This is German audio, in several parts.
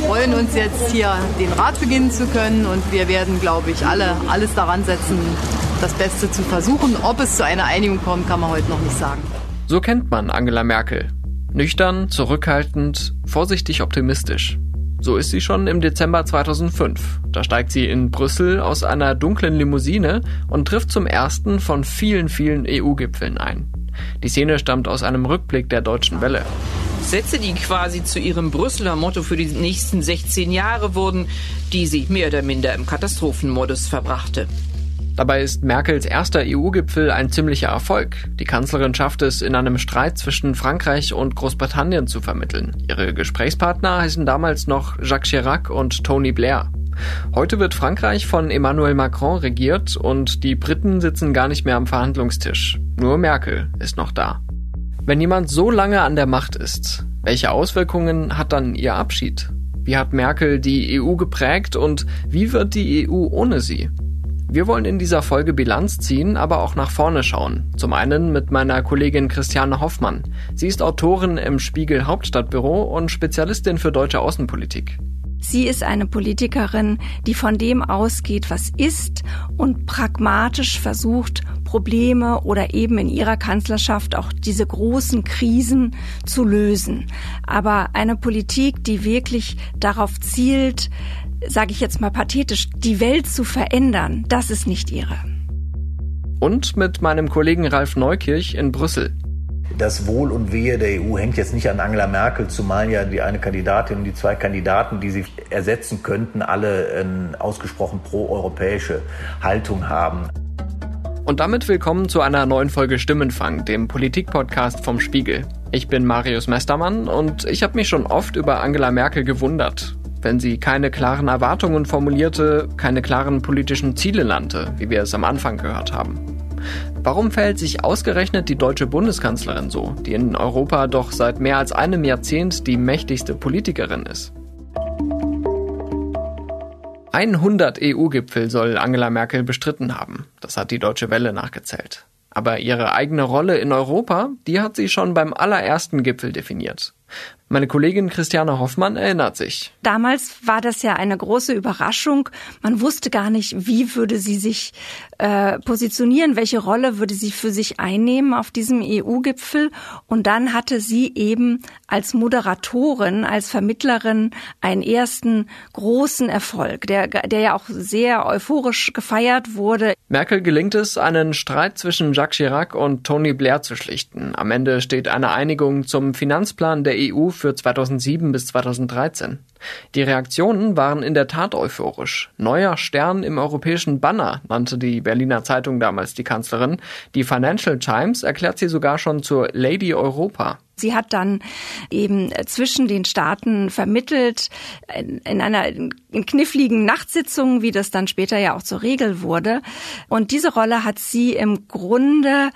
freuen uns jetzt hier den Rat beginnen zu können und wir werden, glaube ich, alle alles daran setzen, das Beste zu versuchen. Ob es zu einer Einigung kommt, kann man heute noch nicht sagen. So kennt man Angela Merkel. Nüchtern, zurückhaltend, vorsichtig optimistisch. So ist sie schon im Dezember 2005. Da steigt sie in Brüssel aus einer dunklen Limousine und trifft zum ersten von vielen, vielen EU-Gipfeln ein. Die Szene stammt aus einem Rückblick der Deutschen Welle. Sätze, die quasi zu ihrem Brüsseler Motto für die nächsten 16 Jahre wurden, die sie mehr oder minder im Katastrophenmodus verbrachte. Dabei ist Merkels erster EU-Gipfel ein ziemlicher Erfolg. Die Kanzlerin schafft es, in einem Streit zwischen Frankreich und Großbritannien zu vermitteln. Ihre Gesprächspartner heißen damals noch Jacques Chirac und Tony Blair. Heute wird Frankreich von Emmanuel Macron regiert und die Briten sitzen gar nicht mehr am Verhandlungstisch. Nur Merkel ist noch da. Wenn jemand so lange an der Macht ist, welche Auswirkungen hat dann ihr Abschied? Wie hat Merkel die EU geprägt und wie wird die EU ohne sie? Wir wollen in dieser Folge Bilanz ziehen, aber auch nach vorne schauen. Zum einen mit meiner Kollegin Christiane Hoffmann. Sie ist Autorin im Spiegel Hauptstadtbüro und Spezialistin für deutsche Außenpolitik. Sie ist eine Politikerin, die von dem ausgeht, was ist und pragmatisch versucht, Probleme oder eben in ihrer Kanzlerschaft auch diese großen Krisen zu lösen. Aber eine Politik, die wirklich darauf zielt, sage ich jetzt mal pathetisch, die Welt zu verändern, das ist nicht ihre. Und mit meinem Kollegen Ralf Neukirch in Brüssel. Das Wohl und Wehe der EU hängt jetzt nicht an Angela Merkel, zumal ja die eine Kandidatin und die zwei Kandidaten, die sie ersetzen könnten, alle eine ausgesprochen pro-europäische Haltung haben. Und damit willkommen zu einer neuen Folge Stimmenfang, dem Politikpodcast vom Spiegel. Ich bin Marius Mestermann und ich habe mich schon oft über Angela Merkel gewundert wenn sie keine klaren Erwartungen formulierte, keine klaren politischen Ziele nannte, wie wir es am Anfang gehört haben. Warum verhält sich ausgerechnet die deutsche Bundeskanzlerin so, die in Europa doch seit mehr als einem Jahrzehnt die mächtigste Politikerin ist? 100 EU-Gipfel soll Angela Merkel bestritten haben. Das hat die Deutsche Welle nachgezählt. Aber ihre eigene Rolle in Europa, die hat sie schon beim allerersten Gipfel definiert. Meine Kollegin Christiane Hoffmann erinnert sich. Damals war das ja eine große Überraschung. Man wusste gar nicht, wie würde sie sich äh, positionieren, welche Rolle würde sie für sich einnehmen auf diesem EU-Gipfel. Und dann hatte sie eben als Moderatorin, als Vermittlerin einen ersten großen Erfolg, der, der ja auch sehr euphorisch gefeiert wurde. Merkel gelingt es, einen Streit zwischen Jacques Chirac und Tony Blair zu schlichten. Am Ende steht eine Einigung zum Finanzplan der EU für 2007 bis 2013. Die Reaktionen waren in der Tat euphorisch. Neuer Stern im europäischen Banner nannte die Berliner Zeitung damals die Kanzlerin. Die Financial Times erklärt sie sogar schon zur Lady Europa. Sie hat dann eben zwischen den Staaten vermittelt in einer in kniffligen Nachtsitzung, wie das dann später ja auch zur Regel wurde. Und diese Rolle hat sie im Grunde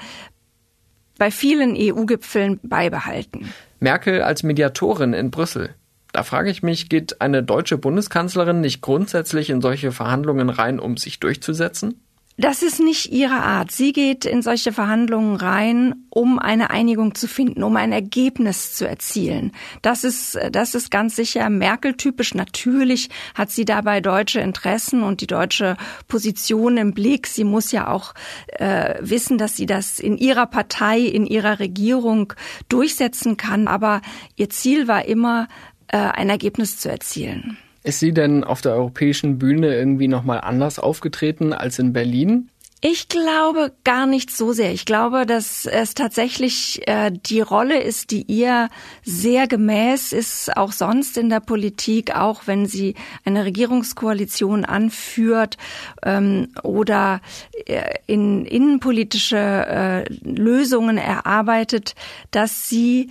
bei vielen EU-Gipfeln beibehalten. Merkel als Mediatorin in Brüssel. Da frage ich mich, geht eine deutsche Bundeskanzlerin nicht grundsätzlich in solche Verhandlungen rein, um sich durchzusetzen? Das ist nicht ihre Art. Sie geht in solche Verhandlungen rein, um eine Einigung zu finden, um ein Ergebnis zu erzielen. Das ist, das ist ganz sicher Merkel-typisch. Natürlich hat sie dabei deutsche Interessen und die deutsche Position im Blick. Sie muss ja auch äh, wissen, dass sie das in ihrer Partei, in ihrer Regierung durchsetzen kann. Aber ihr Ziel war immer, äh, ein Ergebnis zu erzielen. Ist sie denn auf der europäischen Bühne irgendwie nochmal anders aufgetreten als in Berlin? Ich glaube gar nicht so sehr. Ich glaube, dass es tatsächlich äh, die Rolle ist, die ihr sehr gemäß ist, auch sonst in der Politik, auch wenn sie eine Regierungskoalition anführt ähm, oder äh, in innenpolitische äh, Lösungen erarbeitet, dass sie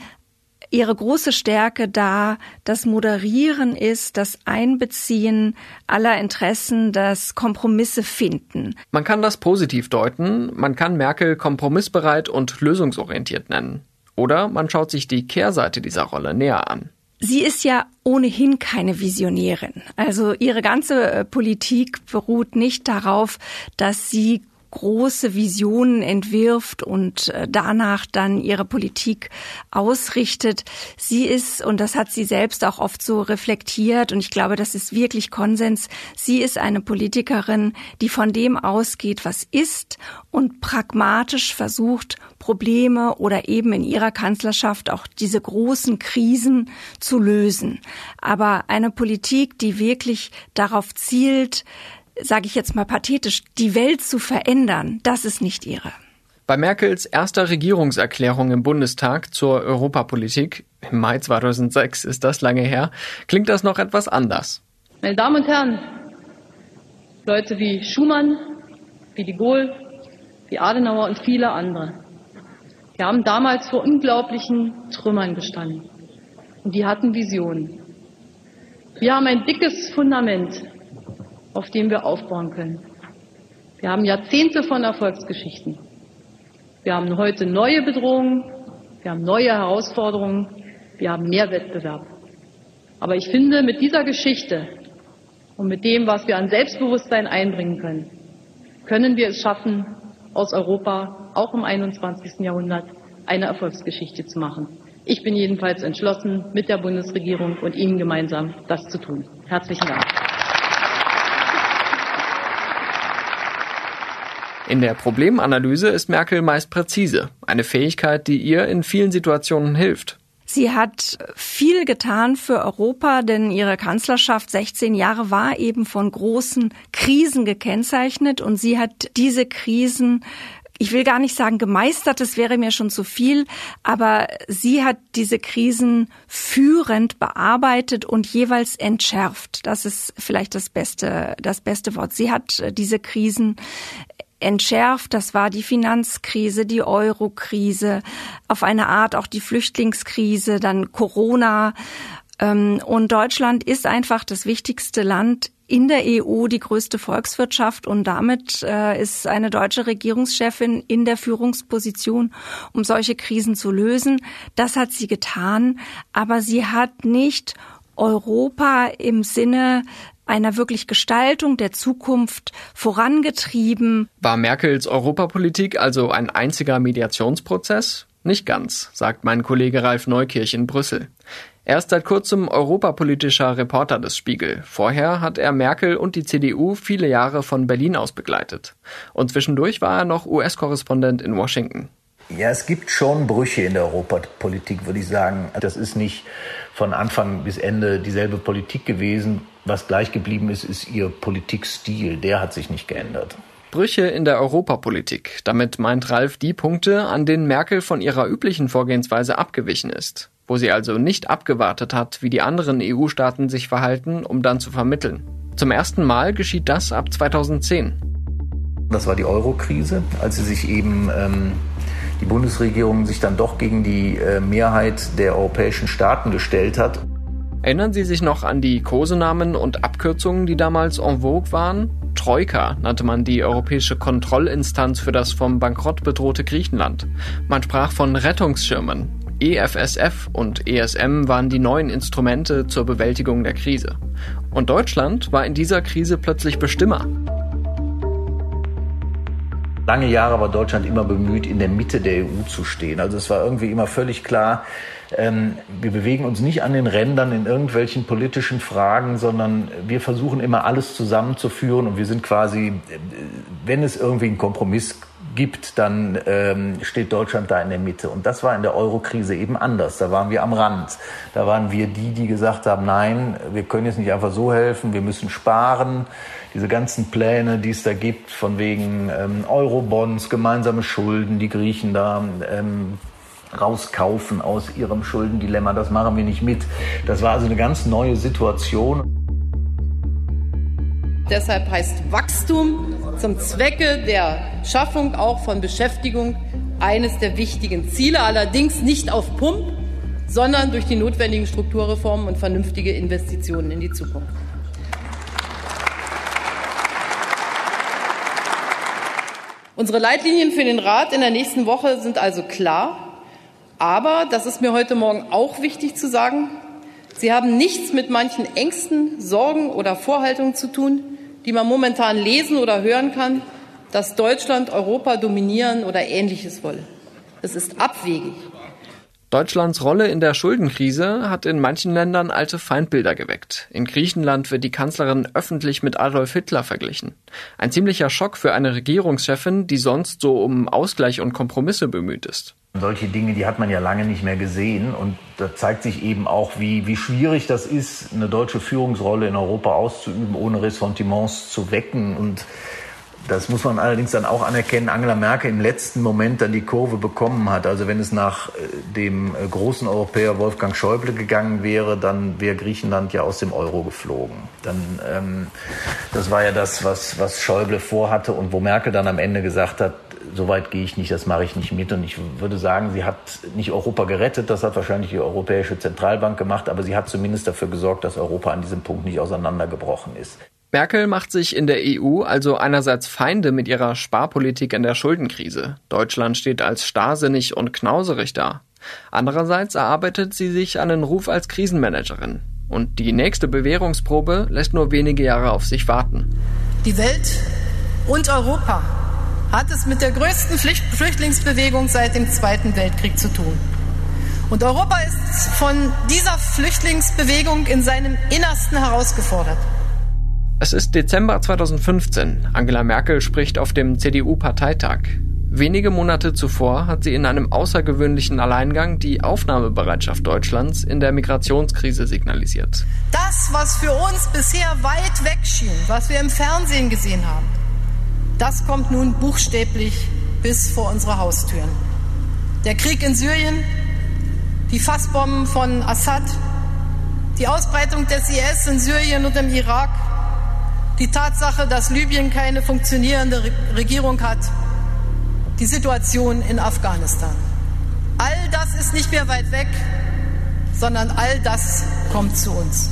ihre große Stärke da das Moderieren ist, das Einbeziehen aller Interessen, das Kompromisse finden. Man kann das positiv deuten, man kann Merkel kompromissbereit und lösungsorientiert nennen. Oder man schaut sich die Kehrseite dieser Rolle näher an. Sie ist ja ohnehin keine Visionärin. Also ihre ganze äh, Politik beruht nicht darauf, dass sie große Visionen entwirft und äh, danach dann ihre Politik ausrichtet. Sie ist, und das hat sie selbst auch oft so reflektiert, und ich glaube, das ist wirklich Konsens, sie ist eine Politikerin, die von dem ausgeht, was ist und pragmatisch versucht, Probleme oder eben in ihrer Kanzlerschaft auch diese großen Krisen zu lösen. Aber eine Politik, die wirklich darauf zielt, sage ich jetzt mal pathetisch, die Welt zu verändern, das ist nicht ihre. Bei Merkels erster Regierungserklärung im Bundestag zur Europapolitik im Mai 2006 ist das lange her, klingt das noch etwas anders. Meine Damen und Herren, Leute wie Schumann, wie de Gaulle, wie Adenauer und viele andere, die haben damals vor unglaublichen Trümmern gestanden. Und die hatten Visionen. Wir haben ein dickes Fundament auf dem wir aufbauen können. Wir haben Jahrzehnte von Erfolgsgeschichten. Wir haben heute neue Bedrohungen, wir haben neue Herausforderungen, wir haben mehr Wettbewerb. Aber ich finde, mit dieser Geschichte und mit dem, was wir an Selbstbewusstsein einbringen können, können wir es schaffen, aus Europa auch im 21. Jahrhundert eine Erfolgsgeschichte zu machen. Ich bin jedenfalls entschlossen, mit der Bundesregierung und Ihnen gemeinsam das zu tun. Herzlichen Dank. In der Problemanalyse ist Merkel meist präzise, eine Fähigkeit, die ihr in vielen Situationen hilft. Sie hat viel getan für Europa, denn ihre Kanzlerschaft 16 Jahre war eben von großen Krisen gekennzeichnet und sie hat diese Krisen ich will gar nicht sagen gemeistert, das wäre mir schon zu viel, aber sie hat diese Krisen führend bearbeitet und jeweils entschärft. Das ist vielleicht das beste, das beste Wort. Sie hat diese Krisen entschärft. Das war die Finanzkrise, die Eurokrise, auf eine Art auch die Flüchtlingskrise, dann Corona. Ähm, und Deutschland ist einfach das wichtigste Land in der EU, die größte Volkswirtschaft und damit äh, ist eine deutsche Regierungschefin in der Führungsposition, um solche Krisen zu lösen. Das hat sie getan, aber sie hat nicht Europa im Sinne einer wirklich Gestaltung der Zukunft vorangetrieben. War Merkels Europapolitik also ein einziger Mediationsprozess? Nicht ganz, sagt mein Kollege Ralf Neukirch in Brüssel. Er ist seit kurzem europapolitischer Reporter des Spiegel. Vorher hat er Merkel und die CDU viele Jahre von Berlin aus begleitet. Und zwischendurch war er noch US-Korrespondent in Washington. Ja, es gibt schon Brüche in der Europapolitik, würde ich sagen. Das ist nicht von Anfang bis Ende dieselbe Politik gewesen. Was gleich geblieben ist, ist ihr Politikstil. Der hat sich nicht geändert. Brüche in der Europapolitik. Damit meint Ralf die Punkte, an denen Merkel von ihrer üblichen Vorgehensweise abgewichen ist, wo sie also nicht abgewartet hat, wie die anderen EU-Staaten sich verhalten, um dann zu vermitteln. Zum ersten Mal geschieht das ab 2010. Das war die Euro-Krise, als sie sich eben ähm, die Bundesregierung sich dann doch gegen die äh, Mehrheit der europäischen Staaten gestellt hat. Erinnern Sie sich noch an die Kosenamen und Abkürzungen, die damals en vogue waren? Troika nannte man die europäische Kontrollinstanz für das vom Bankrott bedrohte Griechenland. Man sprach von Rettungsschirmen. EFSF und ESM waren die neuen Instrumente zur Bewältigung der Krise. Und Deutschland war in dieser Krise plötzlich Bestimmer. Lange Jahre war Deutschland immer bemüht, in der Mitte der EU zu stehen. Also es war irgendwie immer völlig klar, ähm, wir bewegen uns nicht an den Rändern in irgendwelchen politischen Fragen, sondern wir versuchen immer alles zusammenzuführen und wir sind quasi, äh, wenn es irgendwie einen Kompromiss gibt, dann ähm, steht Deutschland da in der Mitte. Und das war in der Eurokrise eben anders. Da waren wir am Rand. Da waren wir die, die gesagt haben, nein, wir können jetzt nicht einfach so helfen, wir müssen sparen. Diese ganzen Pläne, die es da gibt, von wegen ähm, Eurobonds, gemeinsame Schulden, die Griechen da ähm, rauskaufen aus ihrem Schuldendilemma, das machen wir nicht mit. Das war also eine ganz neue Situation. Deshalb heißt Wachstum zum Zwecke der Schaffung auch von Beschäftigung eines der wichtigen Ziele, allerdings nicht auf Pump, sondern durch die notwendigen Strukturreformen und vernünftige Investitionen in die Zukunft. Unsere Leitlinien für den Rat in der nächsten Woche sind also klar. Aber, das ist mir heute Morgen auch wichtig zu sagen, sie haben nichts mit manchen Ängsten, Sorgen oder Vorhaltungen zu tun, die man momentan lesen oder hören kann, dass Deutschland Europa dominieren oder Ähnliches wolle. Es ist abwegig. Deutschlands Rolle in der Schuldenkrise hat in manchen Ländern alte Feindbilder geweckt. In Griechenland wird die Kanzlerin öffentlich mit Adolf Hitler verglichen. Ein ziemlicher Schock für eine Regierungschefin, die sonst so um Ausgleich und Kompromisse bemüht ist. Solche Dinge, die hat man ja lange nicht mehr gesehen. Und da zeigt sich eben auch, wie, wie schwierig das ist, eine deutsche Führungsrolle in Europa auszuüben, ohne Ressentiments zu wecken. Und das muss man allerdings dann auch anerkennen, Angela Merkel im letzten Moment dann die Kurve bekommen hat. Also wenn es nach äh, dem äh, großen Europäer Wolfgang Schäuble gegangen wäre, dann wäre Griechenland ja aus dem Euro geflogen. Dann, ähm, das war ja das, was, was Schäuble vorhatte und wo Merkel dann am Ende gesagt hat, so weit gehe ich nicht, das mache ich nicht mit. Und ich würde sagen, sie hat nicht Europa gerettet, das hat wahrscheinlich die Europäische Zentralbank gemacht, aber sie hat zumindest dafür gesorgt, dass Europa an diesem Punkt nicht auseinandergebrochen ist. Merkel macht sich in der EU also einerseits Feinde mit ihrer Sparpolitik in der Schuldenkrise. Deutschland steht als starrsinnig und knauserig da. Andererseits erarbeitet sie sich einen Ruf als Krisenmanagerin. Und die nächste Bewährungsprobe lässt nur wenige Jahre auf sich warten. Die Welt und Europa hat es mit der größten Flüchtlingsbewegung seit dem Zweiten Weltkrieg zu tun. Und Europa ist von dieser Flüchtlingsbewegung in seinem Innersten herausgefordert. Es ist Dezember 2015. Angela Merkel spricht auf dem CDU-Parteitag. Wenige Monate zuvor hat sie in einem außergewöhnlichen Alleingang die Aufnahmebereitschaft Deutschlands in der Migrationskrise signalisiert. Das, was für uns bisher weit weg schien, was wir im Fernsehen gesehen haben, das kommt nun buchstäblich bis vor unsere Haustüren. Der Krieg in Syrien, die Fassbomben von Assad, die Ausbreitung des IS in Syrien und im Irak, die Tatsache, dass Libyen keine funktionierende Regierung hat, die Situation in Afghanistan. All das ist nicht mehr weit weg, sondern all das kommt zu uns.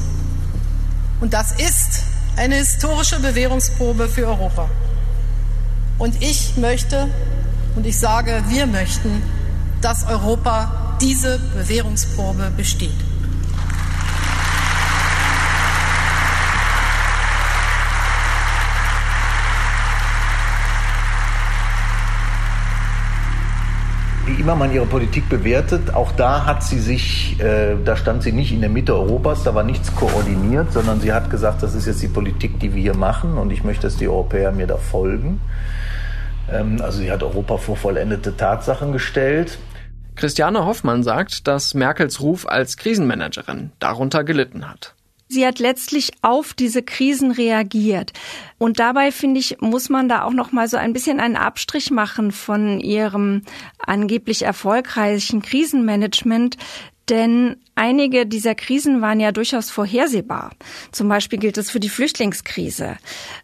Und das ist eine historische Bewährungsprobe für Europa. Und ich möchte, und ich sage, wir möchten, dass Europa diese Bewährungsprobe besteht. Immer man ihre Politik bewertet, auch da hat sie sich, äh, da stand sie nicht in der Mitte Europas, da war nichts koordiniert, sondern sie hat gesagt, das ist jetzt die Politik, die wir hier machen und ich möchte, dass die Europäer mir da folgen. Ähm, also sie hat Europa vor vollendete Tatsachen gestellt. Christiane Hoffmann sagt, dass Merkels Ruf als Krisenmanagerin darunter gelitten hat. Sie hat letztlich auf diese Krisen reagiert. Und dabei finde ich, muss man da auch noch mal so ein bisschen einen Abstrich machen von ihrem angeblich erfolgreichen Krisenmanagement, denn Einige dieser Krisen waren ja durchaus vorhersehbar. Zum Beispiel gilt es für die Flüchtlingskrise.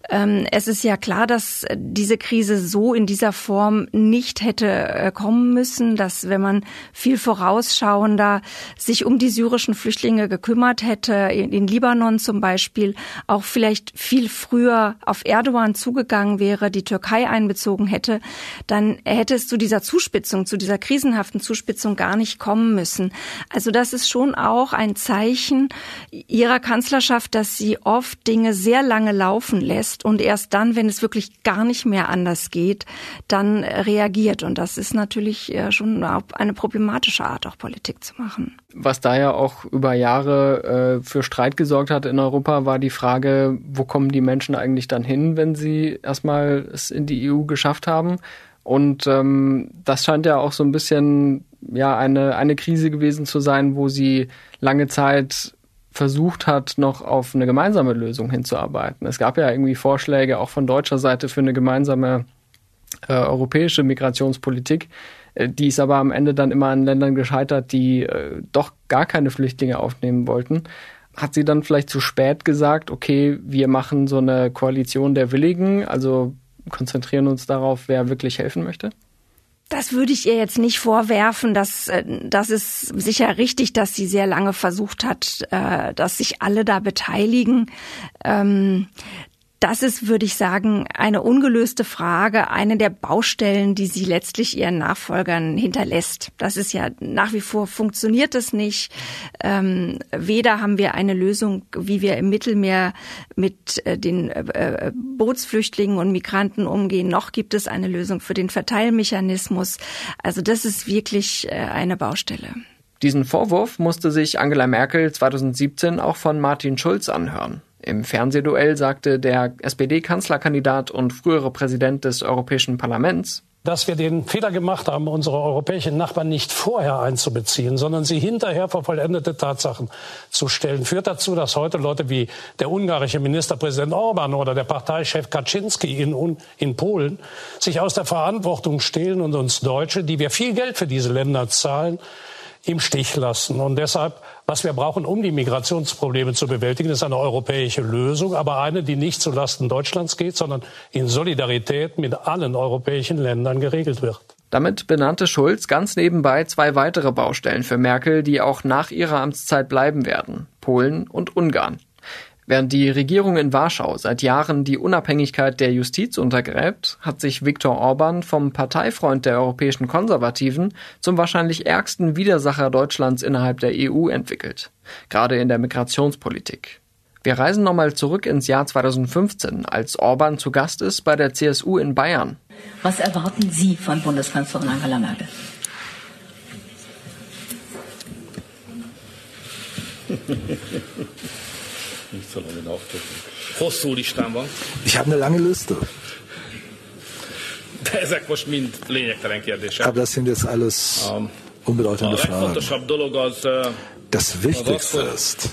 Ähm, es ist ja klar, dass diese Krise so in dieser Form nicht hätte äh, kommen müssen, dass wenn man viel vorausschauender sich um die syrischen Flüchtlinge gekümmert hätte, in Libanon zum Beispiel, auch vielleicht viel früher auf Erdogan zugegangen wäre, die Türkei einbezogen hätte, dann hätte es zu dieser Zuspitzung, zu dieser krisenhaften Zuspitzung gar nicht kommen müssen. Also das ist schon auch ein Zeichen ihrer Kanzlerschaft, dass sie oft Dinge sehr lange laufen lässt und erst dann, wenn es wirklich gar nicht mehr anders geht, dann reagiert. Und das ist natürlich äh, schon eine problematische Art, auch Politik zu machen. Was da ja auch über Jahre äh, für Streit gesorgt hat in Europa, war die Frage, wo kommen die Menschen eigentlich dann hin, wenn sie erstmal es in die EU geschafft haben? Und ähm, das scheint ja auch so ein bisschen ja eine, eine Krise gewesen zu sein, wo sie lange Zeit versucht hat, noch auf eine gemeinsame Lösung hinzuarbeiten. Es gab ja irgendwie Vorschläge auch von deutscher Seite für eine gemeinsame äh, europäische Migrationspolitik. Äh, die ist aber am Ende dann immer an Ländern gescheitert, die äh, doch gar keine Flüchtlinge aufnehmen wollten. Hat sie dann vielleicht zu spät gesagt, okay, wir machen so eine Koalition der Willigen, also konzentrieren uns darauf, wer wirklich helfen möchte? Das würde ich ihr jetzt nicht vorwerfen. Das, äh, das ist sicher richtig, dass sie sehr lange versucht hat, äh, dass sich alle da beteiligen. Das ist, würde ich sagen, eine ungelöste Frage, eine der Baustellen, die sie letztlich ihren Nachfolgern hinterlässt. Das ist ja nach wie vor funktioniert es nicht. Ähm, weder haben wir eine Lösung, wie wir im Mittelmeer mit äh, den äh, Bootsflüchtlingen und Migranten umgehen, noch gibt es eine Lösung für den Verteilmechanismus. Also das ist wirklich äh, eine Baustelle. Diesen Vorwurf musste sich Angela Merkel 2017 auch von Martin Schulz anhören. Im Fernsehduell sagte der SPD-Kanzlerkandidat und frühere Präsident des Europäischen Parlaments, dass wir den Fehler gemacht haben, unsere europäischen Nachbarn nicht vorher einzubeziehen, sondern sie hinterher vor vollendete Tatsachen zu stellen, führt dazu, dass heute Leute wie der ungarische Ministerpräsident Orban oder der Parteichef Kaczynski in, in Polen sich aus der Verantwortung stehlen und uns Deutsche, die wir viel Geld für diese Länder zahlen, im Stich lassen. Und deshalb, was wir brauchen, um die Migrationsprobleme zu bewältigen, ist eine europäische Lösung, aber eine, die nicht zulasten Deutschlands geht, sondern in Solidarität mit allen europäischen Ländern geregelt wird. Damit benannte Schulz ganz nebenbei zwei weitere Baustellen für Merkel, die auch nach ihrer Amtszeit bleiben werden. Polen und Ungarn. Während die Regierung in Warschau seit Jahren die Unabhängigkeit der Justiz untergräbt, hat sich Viktor Orban vom Parteifreund der europäischen Konservativen zum wahrscheinlich ärgsten Widersacher Deutschlands innerhalb der EU entwickelt, gerade in der Migrationspolitik. Wir reisen nochmal zurück ins Jahr 2015, als Orban zu Gast ist bei der CSU in Bayern. Was erwarten Sie von Bundeskanzlerin Angela Merkel? Nicht so lange nachdenken. Hosszú listám van. Ich habe eine lange Liste. De ezek most mind lényegtelen kérdések. Aber das sind jetzt alles unbedeutende Fragen. Das Wichtigste ist,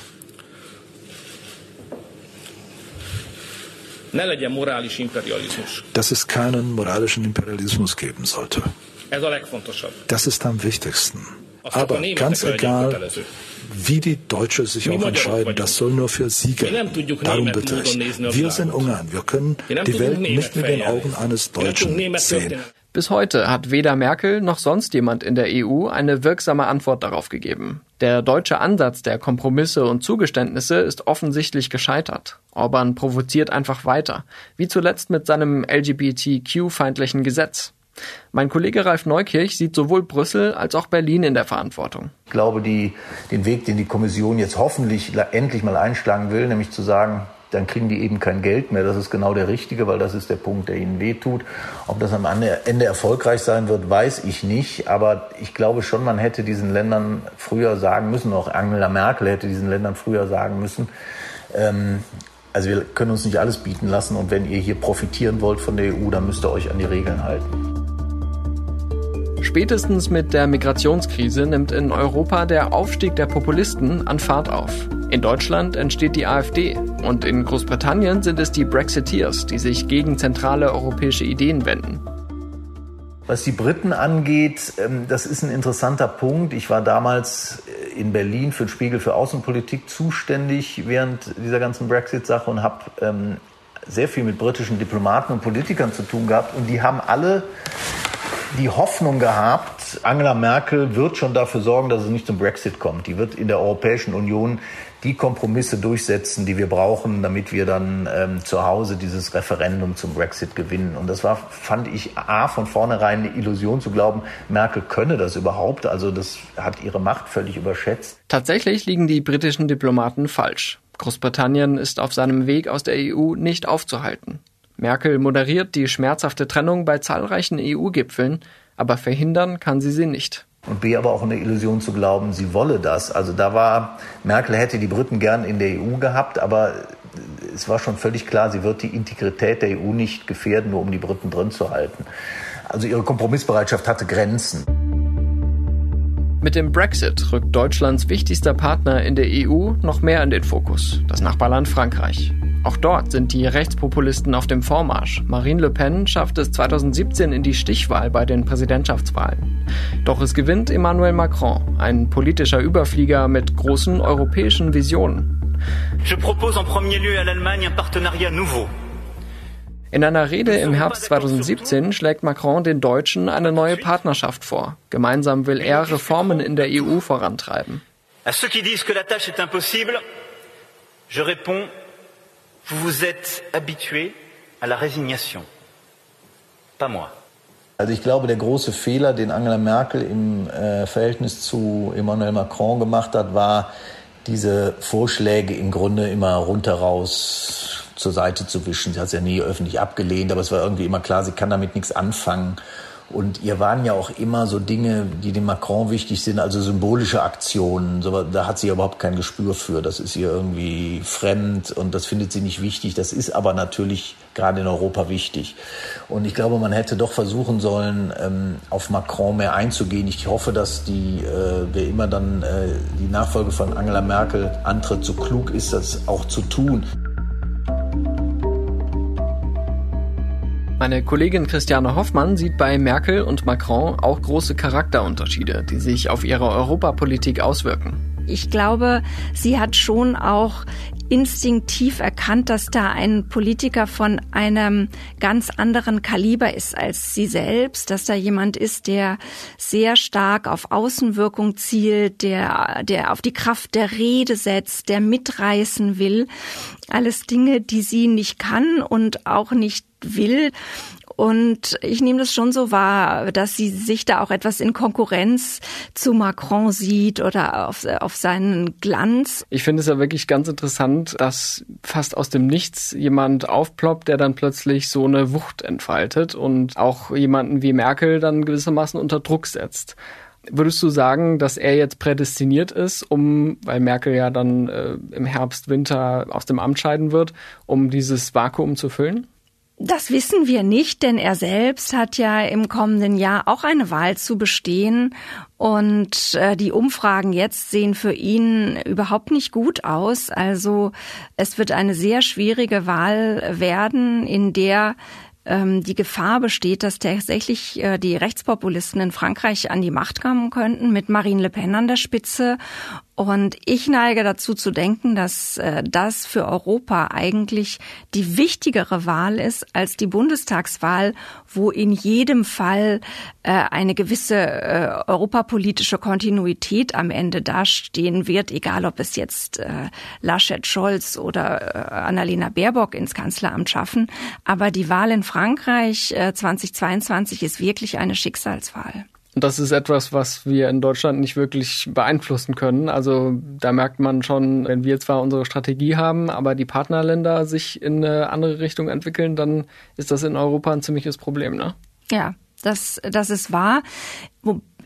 ne legyen morális imperializmus. dass es keinen moralischen Imperialismus geben sollte. Das ist am wichtigsten. Aber ganz egal. Wie die Deutsche sich auch entscheiden, das soll nur für sie gelten. Darum bitte ich. Wir sind. Ungarn. Wir können die Welt nicht mit den Augen eines Deutschen sehen. Bis heute hat weder Merkel noch sonst jemand in der EU eine wirksame Antwort darauf gegeben. Der deutsche Ansatz der Kompromisse und Zugeständnisse ist offensichtlich gescheitert. Orban provoziert einfach weiter, wie zuletzt mit seinem LGBTQ-feindlichen Gesetz. Mein Kollege Ralf Neukirch sieht sowohl Brüssel als auch Berlin in der Verantwortung. Ich glaube, die, den Weg, den die Kommission jetzt hoffentlich endlich mal einschlagen will, nämlich zu sagen, dann kriegen die eben kein Geld mehr. Das ist genau der richtige, weil das ist der Punkt, der ihnen wehtut. Ob das am Ende erfolgreich sein wird, weiß ich nicht. Aber ich glaube schon, man hätte diesen Ländern früher sagen müssen, auch Angela Merkel hätte diesen Ländern früher sagen müssen, ähm, also wir können uns nicht alles bieten lassen und wenn ihr hier profitieren wollt von der EU, dann müsst ihr euch an die Regeln halten. Spätestens mit der Migrationskrise nimmt in Europa der Aufstieg der Populisten an Fahrt auf. In Deutschland entsteht die AfD und in Großbritannien sind es die Brexiteers, die sich gegen zentrale europäische Ideen wenden. Was die Briten angeht, ähm, das ist ein interessanter Punkt. Ich war damals äh, in Berlin für den Spiegel für Außenpolitik zuständig während dieser ganzen Brexit-Sache und habe ähm, sehr viel mit britischen Diplomaten und Politikern zu tun gehabt. Und die haben alle die Hoffnung gehabt, Angela Merkel wird schon dafür sorgen, dass es nicht zum Brexit kommt. Die wird in der Europäischen Union die Kompromisse durchsetzen, die wir brauchen, damit wir dann ähm, zu Hause dieses Referendum zum Brexit gewinnen. Und das war, fand ich, A, von vornherein eine Illusion zu glauben, Merkel könne das überhaupt. Also das hat ihre Macht völlig überschätzt. Tatsächlich liegen die britischen Diplomaten falsch. Großbritannien ist auf seinem Weg aus der EU nicht aufzuhalten. Merkel moderiert die schmerzhafte Trennung bei zahlreichen EU-Gipfeln, aber verhindern kann sie sie nicht. Und B, aber auch eine Illusion zu glauben, sie wolle das. Also da war, Merkel hätte die Briten gern in der EU gehabt, aber es war schon völlig klar, sie wird die Integrität der EU nicht gefährden, nur um die Briten drin zu halten. Also ihre Kompromissbereitschaft hatte Grenzen. Mit dem Brexit rückt Deutschlands wichtigster Partner in der EU noch mehr in den Fokus, das Nachbarland Frankreich. Auch dort sind die Rechtspopulisten auf dem Vormarsch. Marine Le Pen schafft es 2017 in die Stichwahl bei den Präsidentschaftswahlen. Doch es gewinnt Emmanuel Macron, ein politischer Überflieger mit großen europäischen Visionen. Je propose en premier lieu à l'Allemagne un partenariat nouveau. In einer Rede im Herbst 2017 schlägt Macron den Deutschen eine neue Partnerschaft vor. Gemeinsam will er Reformen in der EU vorantreiben. À ceux qui disent que la tâche est impossible, je réponds Vous vous êtes habitué à la résignation. Pas moi. Also ich glaube, der große Fehler, den Angela Merkel im äh, Verhältnis zu Emmanuel Macron gemacht hat, war, diese Vorschläge im Grunde immer rundheraus zur Seite zu wischen. Sie hat es ja nie öffentlich abgelehnt, aber es war irgendwie immer klar, sie kann damit nichts anfangen. Und ihr waren ja auch immer so Dinge, die dem Macron wichtig sind, also symbolische Aktionen. Da hat sie überhaupt kein Gespür für. Das ist ihr irgendwie fremd und das findet sie nicht wichtig. Das ist aber natürlich gerade in Europa wichtig. Und ich glaube, man hätte doch versuchen sollen, ähm, auf Macron mehr einzugehen. Ich hoffe, dass die, äh, wer immer dann äh, die Nachfolge von Angela Merkel antritt, so klug ist, das auch zu tun. Meine Kollegin Christiane Hoffmann sieht bei Merkel und Macron auch große Charakterunterschiede, die sich auf ihre Europapolitik auswirken. Ich glaube, sie hat schon auch instinktiv erkannt, dass da ein Politiker von einem ganz anderen Kaliber ist als sie selbst, dass da jemand ist, der sehr stark auf Außenwirkung zielt, der, der auf die Kraft der Rede setzt, der mitreißen will. Alles Dinge, die sie nicht kann und auch nicht will. Und ich nehme das schon so wahr, dass sie sich da auch etwas in Konkurrenz zu Macron sieht oder auf, auf seinen Glanz. Ich finde es ja wirklich ganz interessant, dass fast aus dem Nichts jemand aufploppt, der dann plötzlich so eine Wucht entfaltet und auch jemanden wie Merkel dann gewissermaßen unter Druck setzt. Würdest du sagen, dass er jetzt prädestiniert ist, um, weil Merkel ja dann äh, im Herbst, Winter aus dem Amt scheiden wird, um dieses Vakuum zu füllen? Das wissen wir nicht, denn er selbst hat ja im kommenden Jahr auch eine Wahl zu bestehen. Und äh, die Umfragen jetzt sehen für ihn überhaupt nicht gut aus. Also es wird eine sehr schwierige Wahl werden, in der ähm, die Gefahr besteht, dass tatsächlich äh, die Rechtspopulisten in Frankreich an die Macht kommen könnten mit Marine Le Pen an der Spitze und ich neige dazu zu denken, dass äh, das für Europa eigentlich die wichtigere Wahl ist als die Bundestagswahl, wo in jedem Fall äh, eine gewisse äh, europapolitische Kontinuität am Ende dastehen wird, egal ob es jetzt äh, Laschet, Scholz oder äh, Annalena Baerbock ins Kanzleramt schaffen. Aber die Wahl in Frankreich äh, 2022 ist wirklich eine Schicksalswahl. Und das ist etwas, was wir in Deutschland nicht wirklich beeinflussen können. Also da merkt man schon, wenn wir zwar unsere Strategie haben, aber die Partnerländer sich in eine andere Richtung entwickeln, dann ist das in Europa ein ziemliches Problem, ne? Ja, das, das ist wahr.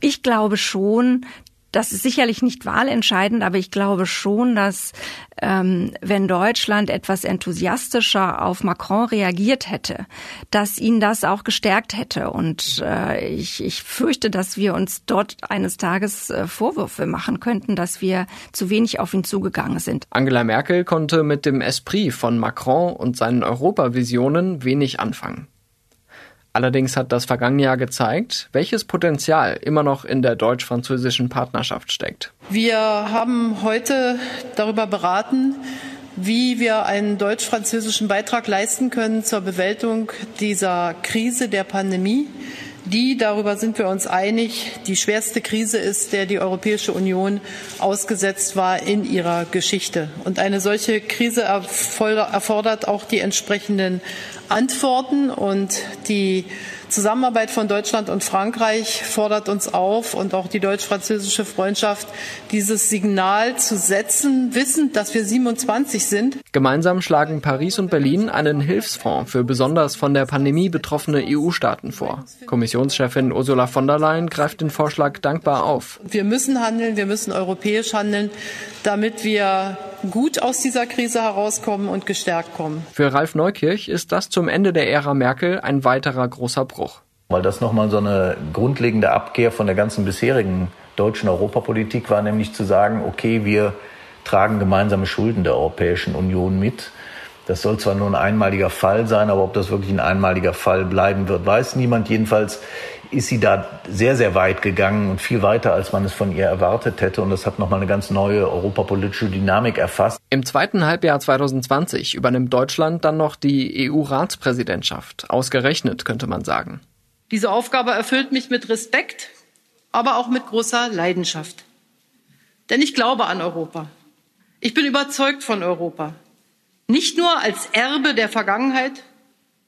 Ich glaube schon, das ist sicherlich nicht wahlentscheidend, aber ich glaube schon, dass ähm, wenn Deutschland etwas enthusiastischer auf Macron reagiert hätte, dass ihn das auch gestärkt hätte. Und äh, ich, ich fürchte, dass wir uns dort eines Tages äh, Vorwürfe machen könnten, dass wir zu wenig auf ihn zugegangen sind. Angela Merkel konnte mit dem Esprit von Macron und seinen Europavisionen wenig anfangen. Allerdings hat das vergangene Jahr gezeigt, welches Potenzial immer noch in der deutsch-französischen Partnerschaft steckt. Wir haben heute darüber beraten, wie wir einen deutsch-französischen Beitrag leisten können zur Bewältigung dieser Krise der Pandemie, die, darüber sind wir uns einig, die schwerste Krise ist, der die Europäische Union ausgesetzt war in ihrer Geschichte. Und eine solche Krise erfordert auch die entsprechenden Antworten und die Zusammenarbeit von Deutschland und Frankreich fordert uns auf und auch die deutsch-französische Freundschaft, dieses Signal zu setzen, wissend, dass wir 27 sind. Gemeinsam schlagen Paris und Berlin einen Hilfsfonds für besonders von der Pandemie betroffene EU-Staaten vor. Kommissionschefin Ursula von der Leyen greift den Vorschlag dankbar auf. Wir müssen handeln, wir müssen europäisch handeln, damit wir gut aus dieser Krise herauskommen und gestärkt kommen. Für Ralf Neukirch ist das zum Ende der Ära Merkel ein weiterer großer Bruch. Weil das nochmal so eine grundlegende Abkehr von der ganzen bisherigen deutschen Europapolitik war, nämlich zu sagen, okay, wir tragen gemeinsame Schulden der Europäischen Union mit. Das soll zwar nur ein einmaliger Fall sein, aber ob das wirklich ein einmaliger Fall bleiben wird, weiß niemand. Jedenfalls ist sie da sehr, sehr weit gegangen und viel weiter, als man es von ihr erwartet hätte. Und das hat nochmal eine ganz neue europapolitische Dynamik erfasst. Im zweiten Halbjahr 2020 übernimmt Deutschland dann noch die EU-Ratspräsidentschaft. Ausgerechnet, könnte man sagen. Diese Aufgabe erfüllt mich mit Respekt, aber auch mit großer Leidenschaft. Denn ich glaube an Europa. Ich bin überzeugt von Europa. Nicht nur als Erbe der Vergangenheit,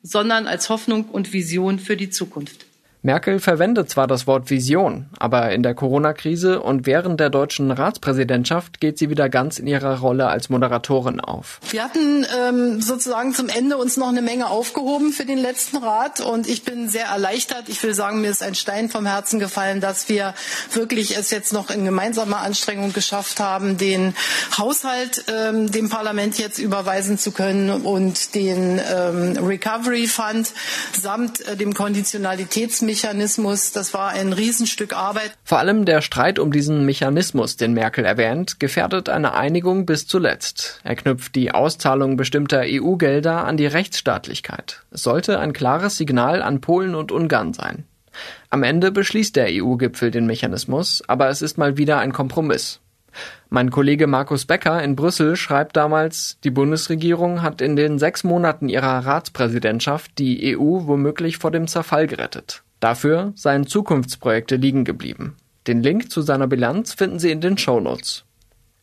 sondern als Hoffnung und Vision für die Zukunft. Merkel verwendet zwar das Wort Vision, aber in der Corona-Krise und während der deutschen Ratspräsidentschaft geht sie wieder ganz in ihrer Rolle als Moderatorin auf. Wir hatten ähm, sozusagen zum Ende uns noch eine Menge aufgehoben für den letzten Rat und ich bin sehr erleichtert. Ich will sagen, mir ist ein Stein vom Herzen gefallen, dass wir wirklich es jetzt noch in gemeinsamer Anstrengung geschafft haben, den Haushalt ähm, dem Parlament jetzt überweisen zu können und den ähm, Recovery Fund samt äh, dem Konditionalitätsmechanismus Mechanismus. Das war ein Riesenstück Arbeit. Vor allem der Streit um diesen Mechanismus, den Merkel erwähnt, gefährdet eine Einigung bis zuletzt. Er knüpft die Auszahlung bestimmter EU-Gelder an die Rechtsstaatlichkeit. Es sollte ein klares Signal an Polen und Ungarn sein. Am Ende beschließt der EU-Gipfel den Mechanismus, aber es ist mal wieder ein Kompromiss. Mein Kollege Markus Becker in Brüssel schreibt damals, die Bundesregierung hat in den sechs Monaten ihrer Ratspräsidentschaft die EU womöglich vor dem Zerfall gerettet. Dafür seien Zukunftsprojekte liegen geblieben. Den Link zu seiner Bilanz finden Sie in den Shownotes.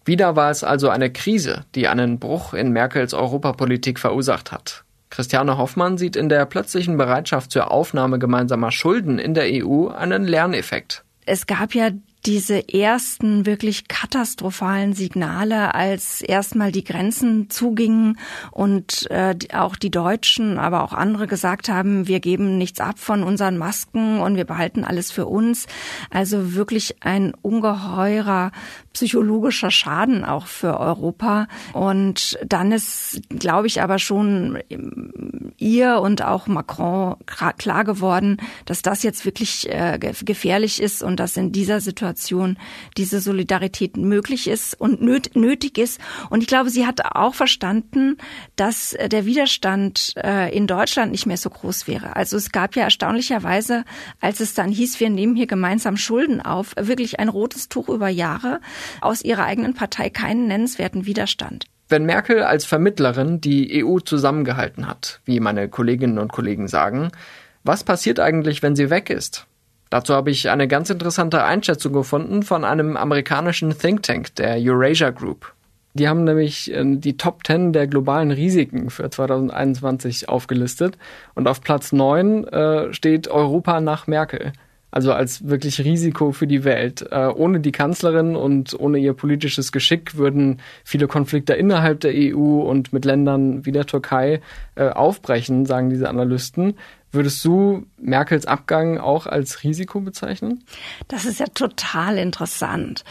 Wieder war es also eine Krise, die einen Bruch in Merkels Europapolitik verursacht hat. Christiane Hoffmann sieht in der plötzlichen Bereitschaft zur Aufnahme gemeinsamer Schulden in der EU einen Lerneffekt. Es gab ja diese ersten wirklich katastrophalen Signale, als erstmal die Grenzen zugingen und äh, auch die Deutschen, aber auch andere gesagt haben, wir geben nichts ab von unseren Masken und wir behalten alles für uns. Also wirklich ein ungeheurer psychologischer Schaden auch für Europa. Und dann ist, glaube ich, aber schon ihr und auch Macron klar geworden, dass das jetzt wirklich äh, gefährlich ist und dass in dieser Situation diese Solidarität möglich ist und nötig ist. Und ich glaube, sie hat auch verstanden, dass der Widerstand äh, in Deutschland nicht mehr so groß wäre. Also es gab ja erstaunlicherweise, als es dann hieß, wir nehmen hier gemeinsam Schulden auf, wirklich ein rotes Tuch über Jahre aus ihrer eigenen Partei keinen nennenswerten Widerstand. Wenn Merkel als Vermittlerin die EU zusammengehalten hat, wie meine Kolleginnen und Kollegen sagen, was passiert eigentlich, wenn sie weg ist? Dazu habe ich eine ganz interessante Einschätzung gefunden von einem amerikanischen Think Tank, der Eurasia Group. Die haben nämlich äh, die Top 10 der globalen Risiken für 2021 aufgelistet und auf Platz 9 äh, steht Europa nach Merkel. Also als wirklich Risiko für die Welt. Äh, ohne die Kanzlerin und ohne ihr politisches Geschick würden viele Konflikte innerhalb der EU und mit Ländern wie der Türkei äh, aufbrechen, sagen diese Analysten. Würdest du Merkels Abgang auch als Risiko bezeichnen? Das ist ja total interessant.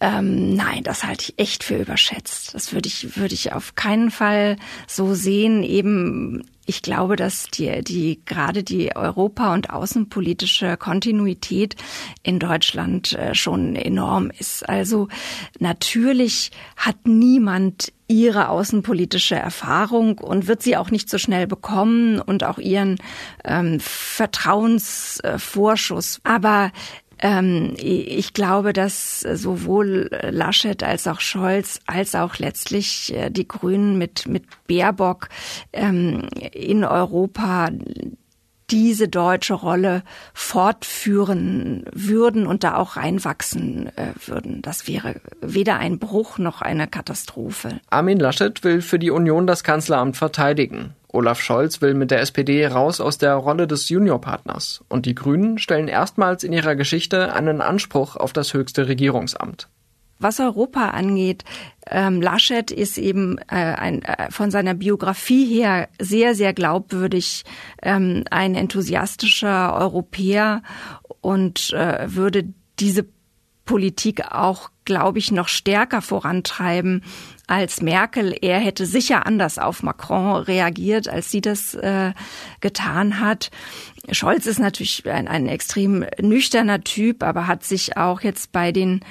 Ähm, nein, das halte ich echt für überschätzt. Das würde ich, würde ich auf keinen Fall so sehen. Eben, ich glaube, dass die, die, gerade die Europa- und außenpolitische Kontinuität in Deutschland äh, schon enorm ist. Also natürlich hat niemand ihre außenpolitische Erfahrung und wird sie auch nicht so schnell bekommen und auch ihren ähm, Vertrauensvorschuss. Aber ähm, ich glaube, dass sowohl Laschet als auch Scholz als auch letztlich äh, die Grünen mit, mit Baerbock ähm, in Europa diese deutsche Rolle fortführen würden und da auch reinwachsen äh, würden. Das wäre weder ein Bruch noch eine Katastrophe. Armin Laschet will für die Union das Kanzleramt verteidigen. Olaf Scholz will mit der SPD raus aus der Rolle des Juniorpartners. Und die Grünen stellen erstmals in ihrer Geschichte einen Anspruch auf das höchste Regierungsamt. Was Europa angeht, ähm, Laschet ist eben äh, ein, äh, von seiner Biografie her sehr, sehr glaubwürdig, ähm, ein enthusiastischer Europäer und äh, würde diese Politik auch, glaube ich, noch stärker vorantreiben als Merkel. Er hätte sicher anders auf Macron reagiert, als sie das äh, getan hat. Scholz ist natürlich ein, ein extrem nüchterner Typ, aber hat sich auch jetzt bei den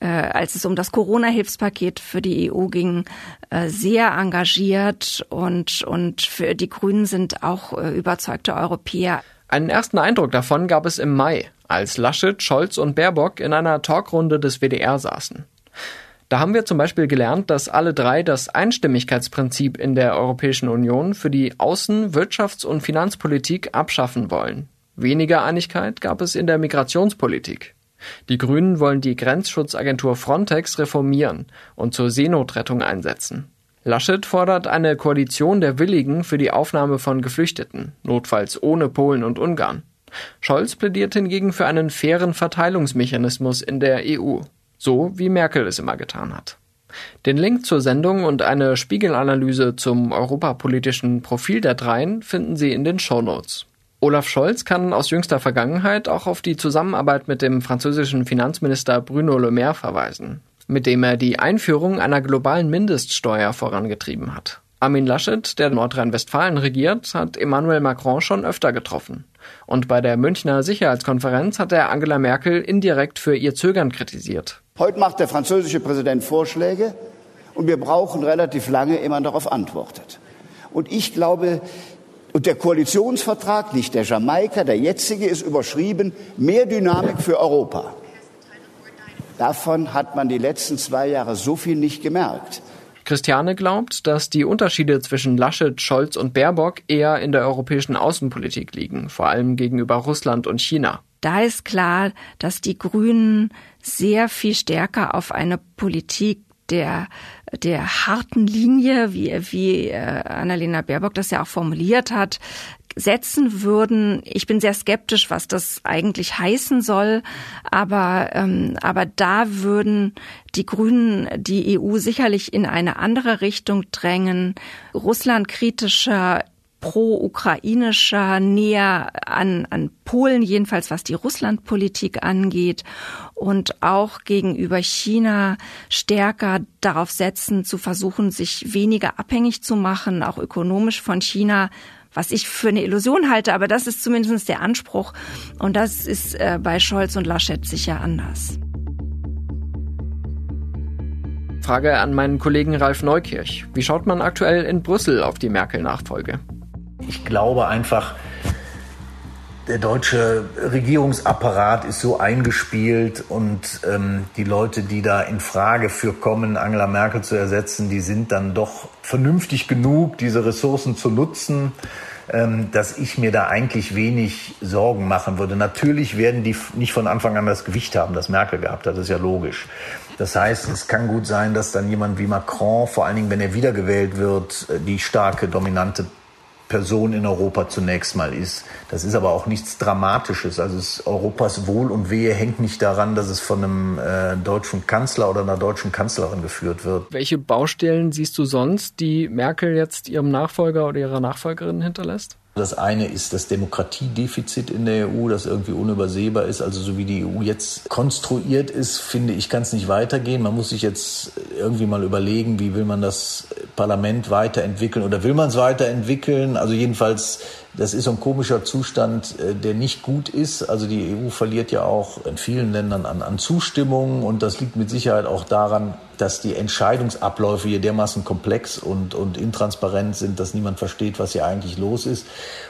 äh, als es um das Corona-Hilfspaket für die EU ging, äh, sehr engagiert und, und für die Grünen sind auch äh, überzeugte Europäer. Einen ersten Eindruck davon gab es im Mai, als Laschet, Scholz und Baerbock in einer Talkrunde des WDR saßen. Da haben wir zum Beispiel gelernt, dass alle drei das Einstimmigkeitsprinzip in der Europäischen Union für die Außen-, Wirtschafts- und Finanzpolitik abschaffen wollen. Weniger Einigkeit gab es in der Migrationspolitik. Die Grünen wollen die Grenzschutzagentur Frontex reformieren und zur Seenotrettung einsetzen. Laschet fordert eine Koalition der Willigen für die Aufnahme von Geflüchteten, notfalls ohne Polen und Ungarn. Scholz plädiert hingegen für einen fairen Verteilungsmechanismus in der EU, so wie Merkel es immer getan hat. Den Link zur Sendung und eine Spiegelanalyse zum europapolitischen Profil der Dreien finden Sie in den Shownotes. Olaf Scholz kann aus jüngster Vergangenheit auch auf die Zusammenarbeit mit dem französischen Finanzminister Bruno Le Maire verweisen mit dem er die Einführung einer globalen Mindeststeuer vorangetrieben hat. Armin Laschet, der Nordrhein-Westfalen regiert, hat Emmanuel Macron schon öfter getroffen. Und bei der Münchner Sicherheitskonferenz hat er Angela Merkel indirekt für ihr Zögern kritisiert. Heute macht der französische Präsident Vorschläge und wir brauchen relativ lange, ehe man darauf antwortet. Und ich glaube, und der Koalitionsvertrag, nicht der Jamaika, der jetzige, ist überschrieben, mehr Dynamik für Europa. Davon hat man die letzten zwei Jahre so viel nicht gemerkt. Christiane glaubt, dass die Unterschiede zwischen Laschet, Scholz und Baerbock eher in der europäischen Außenpolitik liegen, vor allem gegenüber Russland und China. Da ist klar, dass die Grünen sehr viel stärker auf eine Politik der der harten Linie, wie, wie äh, Annalena Baerbock das ja auch formuliert hat, setzen würden. Ich bin sehr skeptisch, was das eigentlich heißen soll, aber, ähm, aber da würden die Grünen die EU sicherlich in eine andere Richtung drängen, Russland kritischer pro-ukrainischer, näher an, an Polen, jedenfalls was die Russlandpolitik angeht. Und auch gegenüber China stärker darauf setzen, zu versuchen, sich weniger abhängig zu machen, auch ökonomisch von China, was ich für eine Illusion halte, aber das ist zumindest der Anspruch. Und das ist äh, bei Scholz und Laschet sicher anders. Frage an meinen Kollegen Ralf Neukirch. Wie schaut man aktuell in Brüssel auf die Merkel-Nachfolge? Ich glaube einfach, der deutsche Regierungsapparat ist so eingespielt und ähm, die Leute, die da in Frage für kommen, Angela Merkel zu ersetzen, die sind dann doch vernünftig genug, diese Ressourcen zu nutzen, ähm, dass ich mir da eigentlich wenig Sorgen machen würde. Natürlich werden die nicht von Anfang an das Gewicht haben, das Merkel gehabt hat, das ist ja logisch. Das heißt, es kann gut sein, dass dann jemand wie Macron, vor allen Dingen, wenn er wiedergewählt wird, äh, die starke, dominante Person in Europa zunächst mal ist. Das ist aber auch nichts Dramatisches. Also es, Europas Wohl und Wehe hängt nicht daran, dass es von einem äh, deutschen Kanzler oder einer deutschen Kanzlerin geführt wird. Welche Baustellen siehst du sonst, die Merkel jetzt ihrem Nachfolger oder ihrer Nachfolgerin hinterlässt? Das eine ist das Demokratiedefizit in der EU, das irgendwie unübersehbar ist. Also so wie die EU jetzt konstruiert ist, finde ich, kann es nicht weitergehen. Man muss sich jetzt irgendwie mal überlegen, wie will man das Parlament weiterentwickeln oder will man es weiterentwickeln? Also jedenfalls das ist ein komischer Zustand, äh, der nicht gut ist. Also die EU verliert ja auch in vielen Ländern an, an Zustimmung und das liegt mit Sicherheit auch daran, dass die Entscheidungsabläufe hier dermaßen komplex und, und intransparent sind, dass niemand versteht, was hier eigentlich los ist.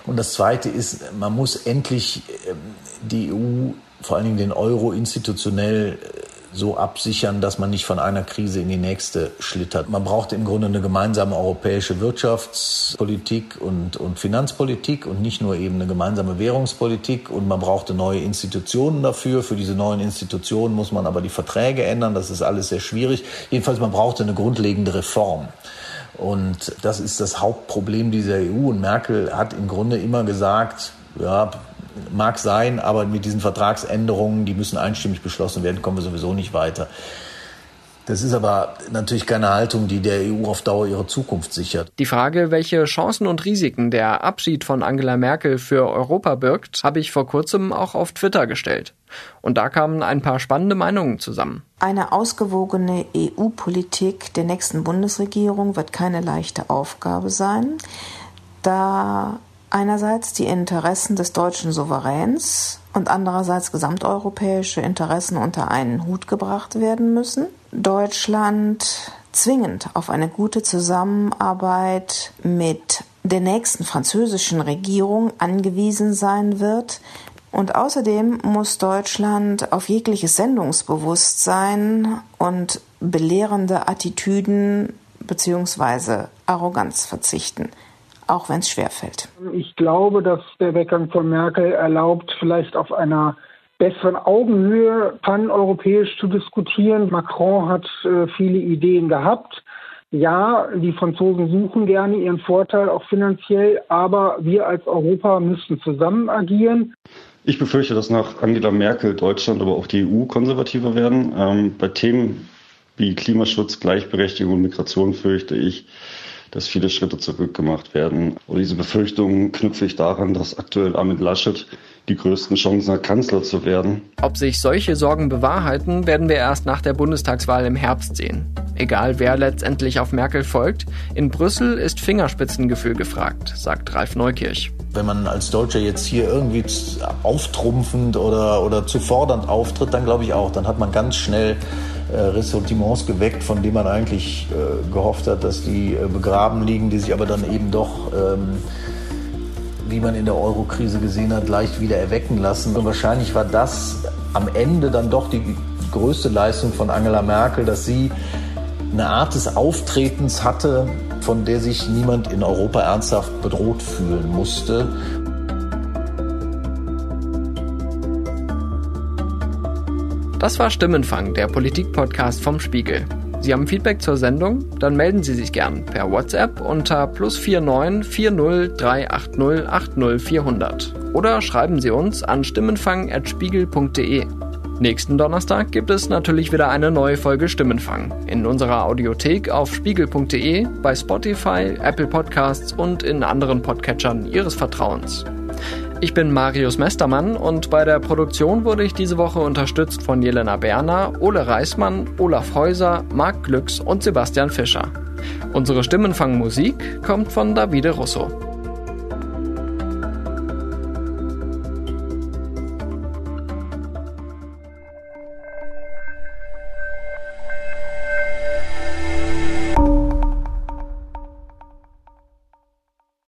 Und das Zweite ist, man muss endlich ähm, die EU, vor allen Dingen den Euro institutionell äh, so absichern, dass man nicht von einer Krise in die nächste schlittert. Man braucht im Grunde eine gemeinsame europäische Wirtschaftspolitik und, und Finanzpolitik und nicht nur eben eine gemeinsame Währungspolitik. Und man brauchte neue Institutionen dafür. Für diese neuen Institutionen muss man aber die Verträge ändern. Das ist alles sehr schwierig. Jedenfalls, man brauchte eine grundlegende Reform. Und das ist das Hauptproblem dieser EU. Und Merkel hat im Grunde immer gesagt, ja, mag sein, aber mit diesen Vertragsänderungen, die müssen einstimmig beschlossen werden, kommen wir sowieso nicht weiter. Das ist aber natürlich keine Haltung, die der EU auf Dauer ihre Zukunft sichert. Die Frage, welche Chancen und Risiken der Abschied von Angela Merkel für Europa birgt, habe ich vor kurzem auch auf Twitter gestellt. Und da kamen ein paar spannende Meinungen zusammen. Eine ausgewogene EU-Politik der nächsten Bundesregierung wird keine leichte Aufgabe sein, da einerseits die Interessen des deutschen Souveräns und andererseits gesamteuropäische Interessen unter einen Hut gebracht werden müssen. Deutschland zwingend auf eine gute Zusammenarbeit mit der nächsten französischen Regierung angewiesen sein wird. Und außerdem muss Deutschland auf jegliches Sendungsbewusstsein und belehrende Attitüden bzw. Arroganz verzichten auch wenn es schwerfällt. Ich glaube, dass der Weggang von Merkel erlaubt, vielleicht auf einer besseren Augenhöhe paneuropäisch zu diskutieren. Macron hat äh, viele Ideen gehabt. ja, die Franzosen suchen gerne ihren Vorteil, auch finanziell, aber wir als Europa müssten zusammen agieren. Ich befürchte, dass nach Angela Merkel Deutschland, aber auch die EU konservativer werden. Ähm, bei Themen wie Klimaschutz, Gleichberechtigung und Migration fürchte ich, dass viele Schritte zurückgemacht werden. Und diese Befürchtungen knüpfe ich daran, dass aktuell Armin Laschet die größten Chancen hat, Kanzler zu werden. Ob sich solche Sorgen bewahrheiten, werden wir erst nach der Bundestagswahl im Herbst sehen. Egal wer letztendlich auf Merkel folgt, in Brüssel ist Fingerspitzengefühl gefragt, sagt Ralf Neukirch. Wenn man als Deutscher jetzt hier irgendwie auftrumpfend oder, oder zu fordernd auftritt, dann glaube ich auch, dann hat man ganz schnell Ressentiments geweckt, von denen man eigentlich äh, gehofft hat, dass die äh, begraben liegen, die sich aber dann eben doch ähm, wie man in der Euro-Krise gesehen hat, leicht wieder erwecken lassen. Und wahrscheinlich war das am Ende dann doch die größte Leistung von Angela Merkel, dass sie eine Art des Auftretens hatte, von der sich niemand in Europa ernsthaft bedroht fühlen musste. Das war Stimmenfang, der Politik-Podcast vom Spiegel. Sie haben Feedback zur Sendung? Dann melden Sie sich gern per WhatsApp unter plus 49 40 380 80 400 oder schreiben Sie uns an stimmenfang.spiegel.de. Nächsten Donnerstag gibt es natürlich wieder eine neue Folge Stimmenfang in unserer Audiothek auf spiegel.de, bei Spotify, Apple Podcasts und in anderen Podcatchern Ihres Vertrauens. Ich bin Marius Mestermann und bei der Produktion wurde ich diese Woche unterstützt von Jelena Berner, Ole Reismann, Olaf Häuser, Marc Glücks und Sebastian Fischer. Unsere Stimmenfangmusik kommt von Davide Russo.